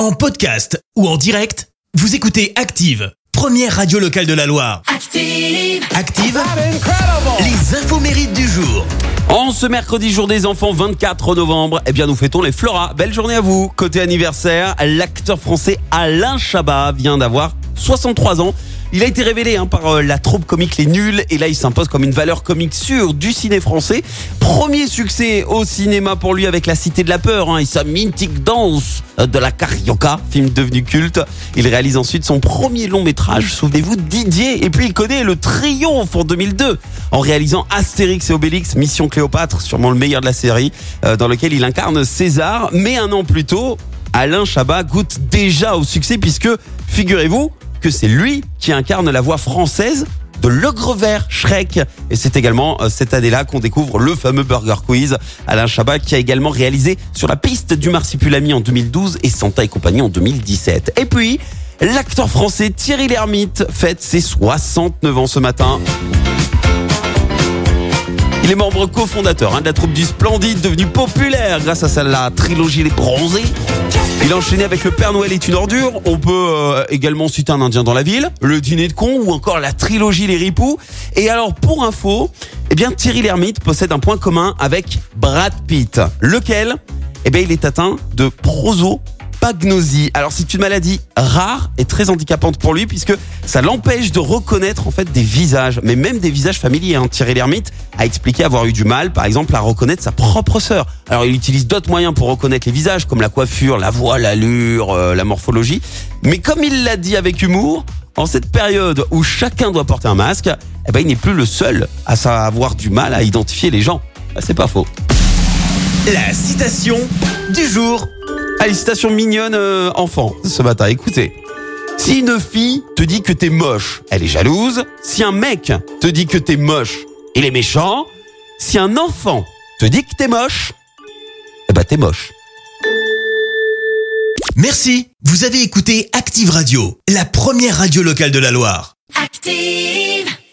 En podcast ou en direct, vous écoutez Active, première radio locale de la Loire. Active. Active, les infos mérites du jour. En ce mercredi jour des enfants 24 novembre, eh bien nous fêtons les Flora. Belle journée à vous. Côté anniversaire, l'acteur français Alain Chabat vient d'avoir 63 ans. Il a été révélé hein, par euh, la troupe comique Les Nuls et là il s'impose comme une valeur comique sûre du ciné français. Premier succès au cinéma pour lui avec La Cité de la Peur hein, et sa mythique danse de la carioca, film devenu culte. Il réalise ensuite son premier long métrage, souvenez-vous, Didier. Et puis il connaît le triomphe en 2002 en réalisant Astérix et Obélix, Mission Cléopâtre, sûrement le meilleur de la série, euh, dans lequel il incarne César. Mais un an plus tôt, Alain Chabat goûte déjà au succès puisque, figurez-vous, que c'est lui qui incarne la voix française de l'ogre vert Shrek. Et c'est également euh, cette année-là qu'on découvre le fameux Burger Quiz. Alain Chabat qui a également réalisé sur la piste du Marsipulami en 2012 et Santa et compagnie en 2017. Et puis, l'acteur français Thierry Lhermitte fête ses 69 ans ce matin. Il est membre cofondateur hein, de la troupe du Splendide, devenu populaire grâce à sa la trilogie Les Bronzés. Il a enchaîné avec Le Père Noël est une ordure. On peut euh, également citer un Indien dans la ville, Le Dîner de con ou encore la trilogie Les Ripoux. Et alors pour info, eh bien Thierry Lhermitte possède un point commun avec Brad Pitt, lequel? Eh bien il est atteint de proso Pagnosie. Alors c'est une maladie rare et très handicapante pour lui puisque ça l'empêche de reconnaître en fait des visages, mais même des visages familiers. Hein. Thierry Lhermitte a expliqué avoir eu du mal, par exemple, à reconnaître sa propre sœur. Alors il utilise d'autres moyens pour reconnaître les visages, comme la coiffure, la voix, l'allure, euh, la morphologie. Mais comme il l'a dit avec humour, en cette période où chacun doit porter un masque, eh ben, il n'est plus le seul à avoir du mal à identifier les gens. Ah, c'est pas faux. La citation du jour. Allez, citation mignonne euh, enfant ce matin. Écoutez. Si une fille te dit que t'es moche, elle est jalouse. Si un mec te dit que t'es moche, il est méchant. Si un enfant te dit que t'es moche, eh ben t'es moche. Merci. Vous avez écouté Active Radio, la première radio locale de la Loire. Active.